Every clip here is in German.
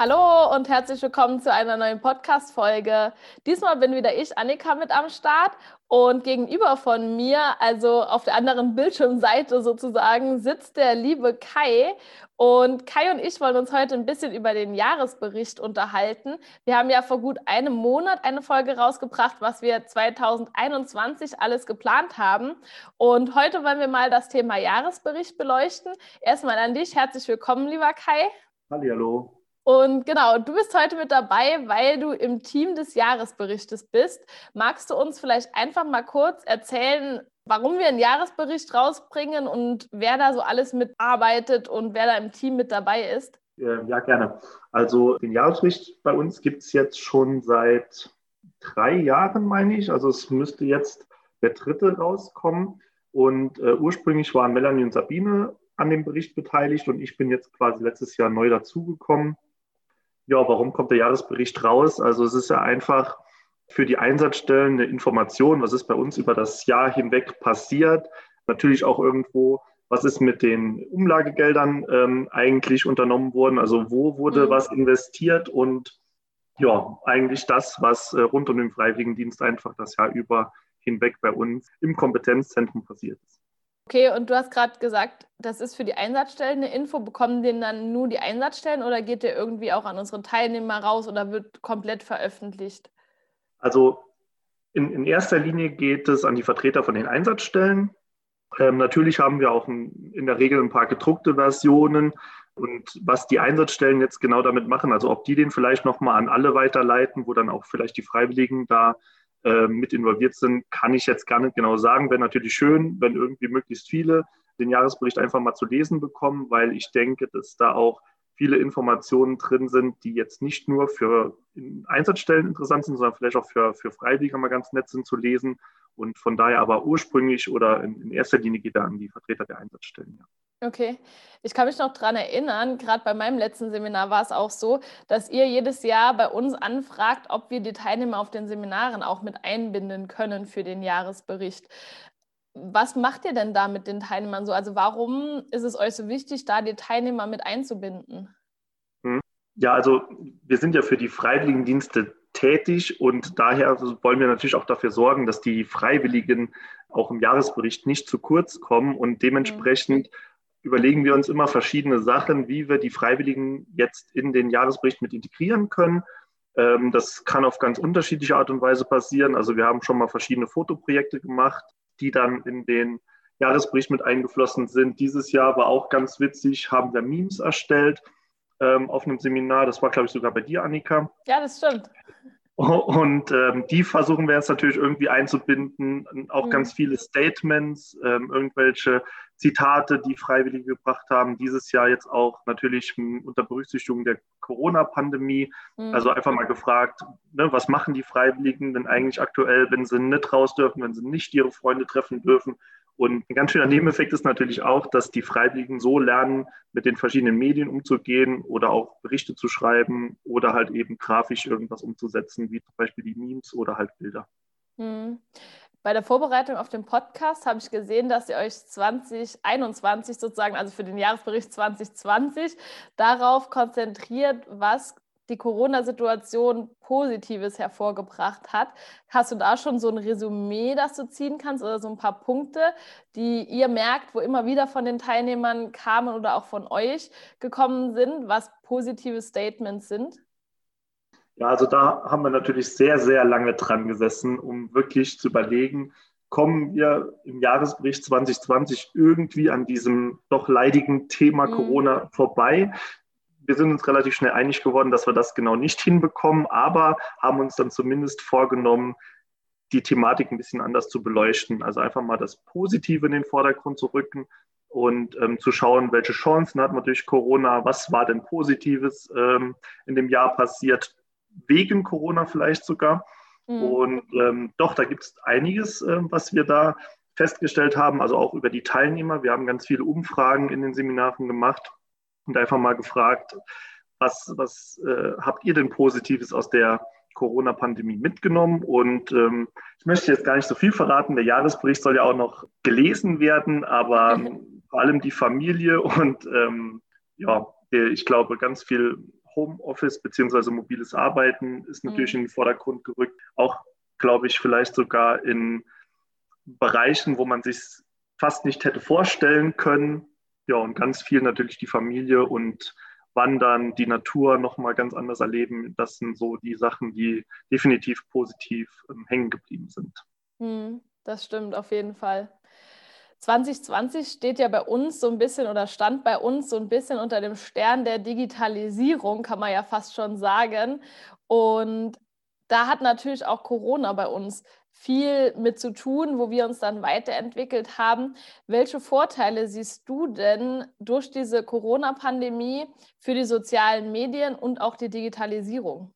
Hallo und herzlich willkommen zu einer neuen Podcast-Folge. Diesmal bin wieder ich, Annika, mit am Start und gegenüber von mir, also auf der anderen Bildschirmseite sozusagen, sitzt der liebe Kai. Und Kai und ich wollen uns heute ein bisschen über den Jahresbericht unterhalten. Wir haben ja vor gut einem Monat eine Folge rausgebracht, was wir 2021 alles geplant haben. Und heute wollen wir mal das Thema Jahresbericht beleuchten. Erstmal an dich, herzlich willkommen, lieber Kai. Hallo. Und genau, du bist heute mit dabei, weil du im Team des Jahresberichtes bist. Magst du uns vielleicht einfach mal kurz erzählen, warum wir einen Jahresbericht rausbringen und wer da so alles mitarbeitet und wer da im Team mit dabei ist? Ja, gerne. Also den Jahresbericht bei uns gibt es jetzt schon seit drei Jahren, meine ich. Also es müsste jetzt der dritte rauskommen. Und äh, ursprünglich waren Melanie und Sabine an dem Bericht beteiligt und ich bin jetzt quasi letztes Jahr neu dazugekommen ja, warum kommt der Jahresbericht raus? Also es ist ja einfach für die Einsatzstellen eine Information, was ist bei uns über das Jahr hinweg passiert. Natürlich auch irgendwo, was ist mit den Umlagegeldern ähm, eigentlich unternommen worden? Also wo wurde mhm. was investiert und ja, eigentlich das, was äh, rund um den Freiwilligendienst einfach das Jahr über hinweg bei uns im Kompetenzzentrum passiert ist. Okay, und du hast gerade gesagt, das ist für die Einsatzstellen eine Info. Bekommen den dann nur die Einsatzstellen oder geht der irgendwie auch an unsere Teilnehmer raus oder wird komplett veröffentlicht? Also in, in erster Linie geht es an die Vertreter von den Einsatzstellen. Ähm, natürlich haben wir auch ein, in der Regel ein paar gedruckte Versionen. Und was die Einsatzstellen jetzt genau damit machen, also ob die den vielleicht nochmal an alle weiterleiten, wo dann auch vielleicht die Freiwilligen da äh, mit involviert sind, kann ich jetzt gar nicht genau sagen. Wäre natürlich schön, wenn irgendwie möglichst viele den Jahresbericht einfach mal zu lesen bekommen, weil ich denke, dass da auch viele Informationen drin sind, die jetzt nicht nur für Einsatzstellen interessant sind, sondern vielleicht auch für, für Freiwillige mal ganz nett sind zu lesen. Und von daher aber ursprünglich oder in, in erster Linie geht er an die Vertreter der Einsatzstellen. Ja. Okay. Ich kann mich noch daran erinnern, gerade bei meinem letzten Seminar war es auch so, dass ihr jedes Jahr bei uns anfragt, ob wir die Teilnehmer auf den Seminaren auch mit einbinden können für den Jahresbericht. Was macht ihr denn da mit den Teilnehmern so? Also warum ist es euch so wichtig, da die Teilnehmer mit einzubinden? Hm. Ja, also wir sind ja für die Freiwilligendienste tätig und daher wollen wir natürlich auch dafür sorgen, dass die Freiwilligen auch im Jahresbericht nicht zu kurz kommen und dementsprechend mhm überlegen wir uns immer verschiedene Sachen, wie wir die Freiwilligen jetzt in den Jahresbericht mit integrieren können. Ähm, das kann auf ganz unterschiedliche Art und Weise passieren. Also wir haben schon mal verschiedene Fotoprojekte gemacht, die dann in den Jahresbericht mit eingeflossen sind. Dieses Jahr war auch ganz witzig, haben wir Memes erstellt ähm, auf einem Seminar. Das war, glaube ich, sogar bei dir, Annika. Ja, das stimmt. Und ähm, die versuchen wir jetzt natürlich irgendwie einzubinden, auch mhm. ganz viele Statements, ähm, irgendwelche Zitate, die Freiwillige gebracht haben. Dieses Jahr jetzt auch natürlich unter Berücksichtigung der Corona-Pandemie. Mhm. Also einfach mal gefragt, ne, was machen die Freiwilligen denn eigentlich aktuell, wenn sie nicht raus dürfen, wenn sie nicht ihre Freunde treffen dürfen und ein ganz schöner Nebeneffekt ist natürlich auch, dass die Freiwilligen so lernen, mit den verschiedenen Medien umzugehen oder auch Berichte zu schreiben oder halt eben grafisch irgendwas umzusetzen, wie zum Beispiel die Memes oder halt Bilder. Hm. Bei der Vorbereitung auf den Podcast habe ich gesehen, dass ihr euch 2021 sozusagen, also für den Jahresbericht 2020, darauf konzentriert, was die Corona-Situation Positives hervorgebracht hat. Hast du da schon so ein Resümee, das du ziehen kannst oder so ein paar Punkte, die ihr merkt, wo immer wieder von den Teilnehmern kamen oder auch von euch gekommen sind, was positive Statements sind? Ja, also da haben wir natürlich sehr, sehr lange dran gesessen, um wirklich zu überlegen, kommen wir im Jahresbericht 2020 irgendwie an diesem doch leidigen Thema mhm. Corona vorbei wir sind uns relativ schnell einig geworden, dass wir das genau nicht hinbekommen, aber haben uns dann zumindest vorgenommen, die Thematik ein bisschen anders zu beleuchten. Also einfach mal das Positive in den Vordergrund zu rücken und ähm, zu schauen, welche Chancen hat man durch Corona, was war denn Positives ähm, in dem Jahr passiert, wegen Corona vielleicht sogar. Mhm. Und ähm, doch, da gibt es einiges, äh, was wir da festgestellt haben, also auch über die Teilnehmer. Wir haben ganz viele Umfragen in den Seminaren gemacht und einfach mal gefragt, was, was äh, habt ihr denn Positives aus der Corona-Pandemie mitgenommen? Und ähm, ich möchte jetzt gar nicht so viel verraten. Der Jahresbericht soll ja auch noch gelesen werden, aber mhm. vor allem die Familie und ähm, ja, ich glaube, ganz viel Homeoffice beziehungsweise mobiles Arbeiten ist natürlich mhm. in den Vordergrund gerückt. Auch, glaube ich, vielleicht sogar in Bereichen, wo man sich fast nicht hätte vorstellen können. Ja, und ganz viel natürlich die Familie und Wandern, die Natur nochmal ganz anders erleben. Das sind so die Sachen, die definitiv positiv ähm, hängen geblieben sind. Mhm, das stimmt auf jeden Fall. 2020 steht ja bei uns so ein bisschen oder stand bei uns so ein bisschen unter dem Stern der Digitalisierung, kann man ja fast schon sagen. Und da hat natürlich auch Corona bei uns viel mit zu tun, wo wir uns dann weiterentwickelt haben. Welche Vorteile siehst du denn durch diese Corona-Pandemie für die sozialen Medien und auch die Digitalisierung?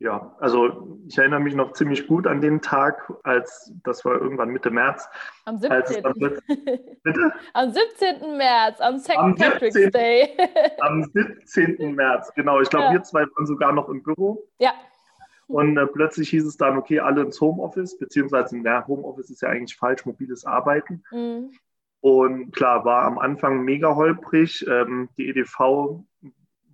Ja, also ich erinnere mich noch ziemlich gut an den Tag, als das war irgendwann Mitte März. Am 17. Dann, bitte? Am 17. März, am St. Patrick's 17, Day. am 17. März, genau. Ich glaube, ja. wir zwei waren sogar noch im Büro. Ja. Und äh, plötzlich hieß es dann, okay, alle ins Homeoffice, beziehungsweise, na, Homeoffice ist ja eigentlich falsch, mobiles Arbeiten. Mhm. Und klar, war am Anfang mega holprig. Ähm, die EDV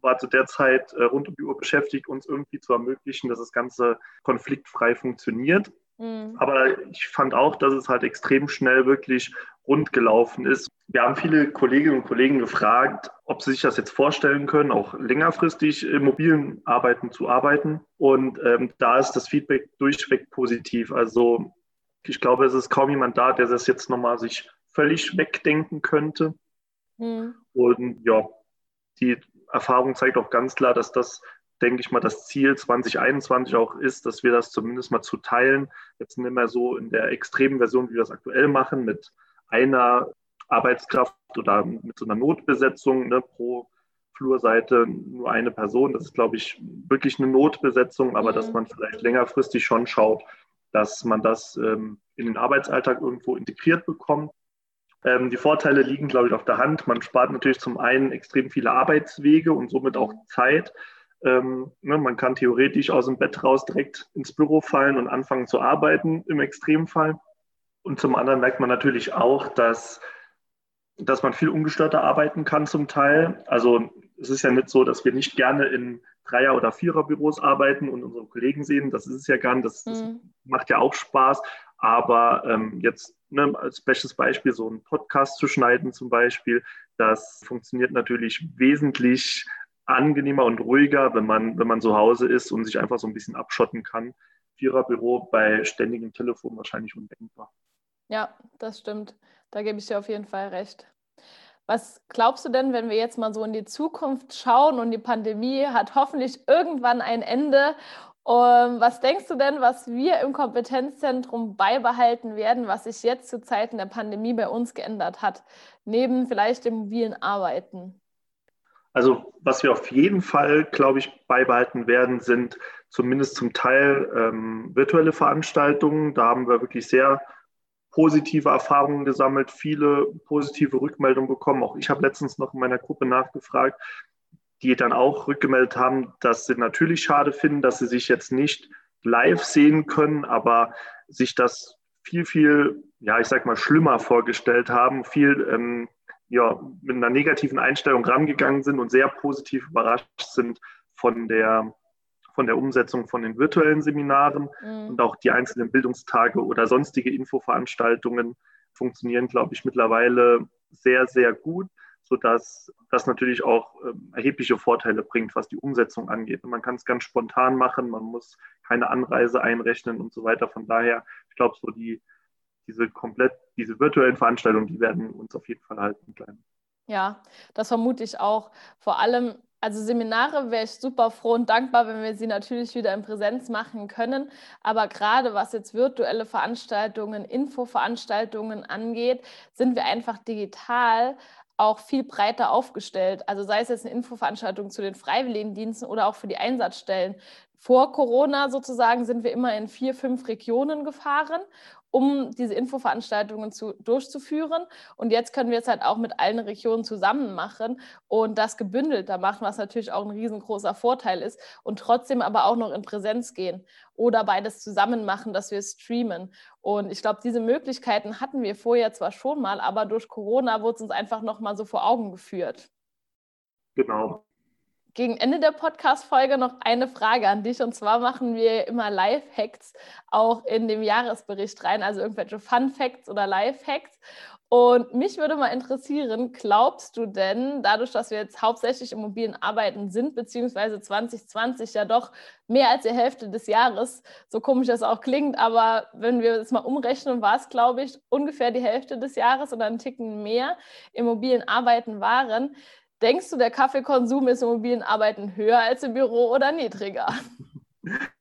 war zu der Zeit äh, rund um die Uhr beschäftigt, uns irgendwie zu ermöglichen, dass das Ganze konfliktfrei funktioniert. Mhm. Aber ich fand auch, dass es halt extrem schnell wirklich rund gelaufen ist. Wir haben viele Kolleginnen und Kollegen gefragt, ob sie sich das jetzt vorstellen können, auch längerfristig im mobilen Arbeiten zu arbeiten. Und ähm, da ist das Feedback durchweg positiv. Also ich glaube, es ist kaum jemand da, der das jetzt nochmal sich völlig wegdenken könnte. Mhm. Und ja, die Erfahrung zeigt auch ganz klar, dass das, denke ich mal, das Ziel 2021 auch ist, dass wir das zumindest mal zu teilen. Jetzt nicht mehr so in der extremen Version, wie wir das aktuell machen, mit einer Arbeitskraft oder mit so einer Notbesetzung ne, pro Flurseite nur eine Person. Das ist, glaube ich, wirklich eine Notbesetzung, aber mhm. dass man vielleicht längerfristig schon schaut, dass man das ähm, in den Arbeitsalltag irgendwo integriert bekommt ähm, die Vorteile liegen, glaube ich, auf der Hand. Man spart natürlich zum einen extrem viele Arbeitswege und somit auch Zeit. Ähm, ne, man kann theoretisch aus dem Bett raus direkt ins Büro fallen und anfangen zu arbeiten im Extremfall. Und zum anderen merkt man natürlich auch, dass, dass man viel ungestörter arbeiten kann zum Teil. Also es ist ja nicht so, dass wir nicht gerne in Dreier- oder Viererbüros arbeiten und unsere Kollegen sehen. Das ist es ja gar nicht. Das, das mhm. macht ja auch Spaß. Aber ähm, jetzt ne, als bestes Beispiel so einen Podcast zu schneiden zum Beispiel, das funktioniert natürlich wesentlich angenehmer und ruhiger, wenn man, wenn man zu Hause ist und sich einfach so ein bisschen abschotten kann. Viererbüro bei ständigem Telefon wahrscheinlich undenkbar. Ja, das stimmt. Da gebe ich dir auf jeden Fall recht. Was glaubst du denn, wenn wir jetzt mal so in die Zukunft schauen und die Pandemie hat hoffentlich irgendwann ein Ende um, was denkst du denn, was wir im Kompetenzzentrum beibehalten werden, was sich jetzt zu Zeiten der Pandemie bei uns geändert hat, neben vielleicht dem mobilen Arbeiten? Also was wir auf jeden Fall, glaube ich, beibehalten werden, sind zumindest zum Teil ähm, virtuelle Veranstaltungen. Da haben wir wirklich sehr positive Erfahrungen gesammelt, viele positive Rückmeldungen bekommen. Auch ich habe letztens noch in meiner Gruppe nachgefragt, die dann auch rückgemeldet haben, dass sie natürlich schade finden, dass sie sich jetzt nicht live sehen können, aber sich das viel, viel, ja, ich sag mal, schlimmer vorgestellt haben, viel ähm, ja, mit einer negativen Einstellung rangegangen sind und sehr positiv überrascht sind von der, von der Umsetzung von den virtuellen Seminaren mhm. und auch die einzelnen Bildungstage oder sonstige Infoveranstaltungen funktionieren, glaube ich, mittlerweile sehr, sehr gut sodass das natürlich auch ähm, erhebliche Vorteile bringt, was die Umsetzung angeht. Und man kann es ganz spontan machen, man muss keine Anreise einrechnen und so weiter. Von daher, ich glaube, so die, diese komplett, diese virtuellen Veranstaltungen, die werden uns auf jeden Fall halten bleiben. Ja, das vermute ich auch. Vor allem, also Seminare wäre ich super froh und dankbar, wenn wir sie natürlich wieder in Präsenz machen können. Aber gerade was jetzt virtuelle Veranstaltungen, Infoveranstaltungen angeht, sind wir einfach digital auch viel breiter aufgestellt. Also sei es jetzt eine Infoveranstaltung zu den Freiwilligendiensten oder auch für die Einsatzstellen. Vor Corona sozusagen sind wir immer in vier, fünf Regionen gefahren um diese Infoveranstaltungen zu, durchzuführen. Und jetzt können wir es halt auch mit allen Regionen zusammen machen und das gebündelter machen, was natürlich auch ein riesengroßer Vorteil ist und trotzdem aber auch noch in Präsenz gehen oder beides zusammen machen, dass wir streamen. Und ich glaube, diese Möglichkeiten hatten wir vorher zwar schon mal, aber durch Corona wurde es uns einfach noch mal so vor Augen geführt. Genau. Gegen Ende der Podcast-Folge noch eine Frage an dich. Und zwar machen wir immer Live-Hacks auch in dem Jahresbericht rein, also irgendwelche Fun-Facts oder Live-Hacks. Und mich würde mal interessieren, glaubst du denn, dadurch, dass wir jetzt hauptsächlich im mobilen Arbeiten sind, beziehungsweise 2020 ja doch mehr als die Hälfte des Jahres, so komisch das auch klingt, aber wenn wir das mal umrechnen, war es, glaube ich, ungefähr die Hälfte des Jahres oder einen Ticken mehr im mobilen Arbeiten waren. Denkst du, der Kaffeekonsum ist im mobilen Arbeiten höher als im Büro oder niedriger?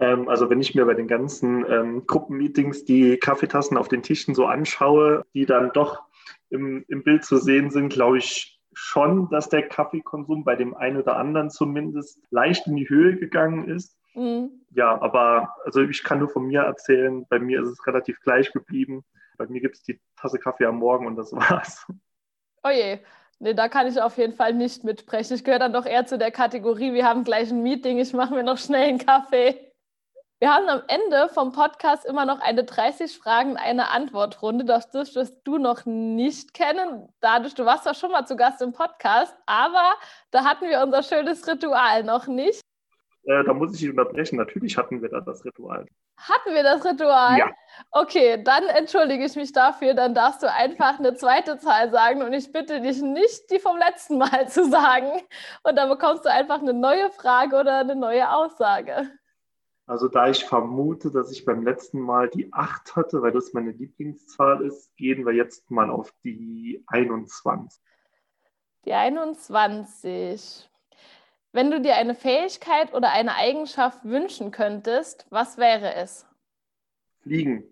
Ähm, also wenn ich mir bei den ganzen ähm, Gruppenmeetings die Kaffeetassen auf den Tischen so anschaue, die dann doch im, im Bild zu sehen sind, glaube ich schon, dass der Kaffeekonsum bei dem einen oder anderen zumindest leicht in die Höhe gegangen ist. Mhm. Ja, aber also ich kann nur von mir erzählen, bei mir ist es relativ gleich geblieben. Bei mir gibt es die Tasse Kaffee am Morgen und das war's. Oh je, nee, da kann ich auf jeden Fall nicht mitsprechen. Ich gehöre dann doch eher zu der Kategorie, wir haben gleich ein Meeting, ich mache mir noch schnell einen Kaffee. Wir haben am Ende vom Podcast immer noch eine 30 Fragen, eine Antwortrunde. Das dürftest du noch nicht kennen. Dadurch, du warst ja schon mal zu Gast im Podcast, aber da hatten wir unser schönes Ritual noch nicht. Äh, da muss ich dich unterbrechen. Natürlich hatten wir da das Ritual. Hatten wir das Ritual? Ja. Okay, dann entschuldige ich mich dafür. Dann darfst du einfach eine zweite Zahl sagen und ich bitte dich nicht, die vom letzten Mal zu sagen. Und dann bekommst du einfach eine neue Frage oder eine neue Aussage. Also da ich vermute, dass ich beim letzten Mal die 8 hatte, weil das meine Lieblingszahl ist, gehen wir jetzt mal auf die 21. Die 21. Wenn du dir eine Fähigkeit oder eine Eigenschaft wünschen könntest, was wäre es? Fliegen.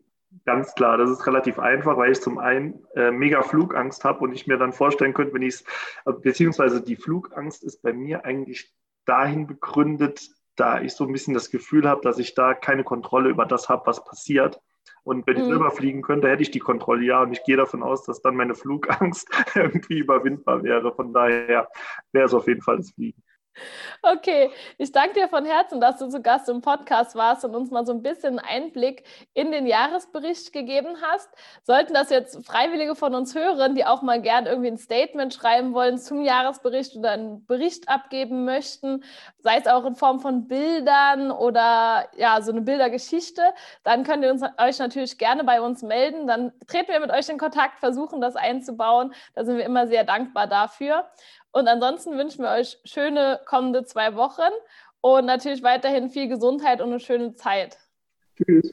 Ganz klar, das ist relativ einfach, weil ich zum einen äh, mega Flugangst habe und ich mir dann vorstellen könnte, wenn ich es, äh, beziehungsweise die Flugangst ist bei mir eigentlich dahin begründet, da ich so ein bisschen das Gefühl habe, dass ich da keine Kontrolle über das habe, was passiert. Und wenn ich mhm. selber fliegen könnte, hätte ich die Kontrolle ja. Und ich gehe davon aus, dass dann meine Flugangst irgendwie überwindbar wäre. Von daher wäre es auf jeden Fall das Fliegen. Okay, ich danke dir von Herzen, dass du zu Gast im Podcast warst und uns mal so ein bisschen Einblick in den Jahresbericht gegeben hast. Sollten das jetzt Freiwillige von uns hören, die auch mal gern irgendwie ein Statement schreiben wollen zum Jahresbericht oder einen Bericht abgeben möchten, sei es auch in Form von Bildern oder ja, so eine Bildergeschichte, dann könnt ihr uns, euch natürlich gerne bei uns melden. Dann treten wir mit euch in Kontakt, versuchen das einzubauen. Da sind wir immer sehr dankbar dafür. Und ansonsten wünschen wir euch schöne kommende zwei Wochen und natürlich weiterhin viel Gesundheit und eine schöne Zeit. Tschüss.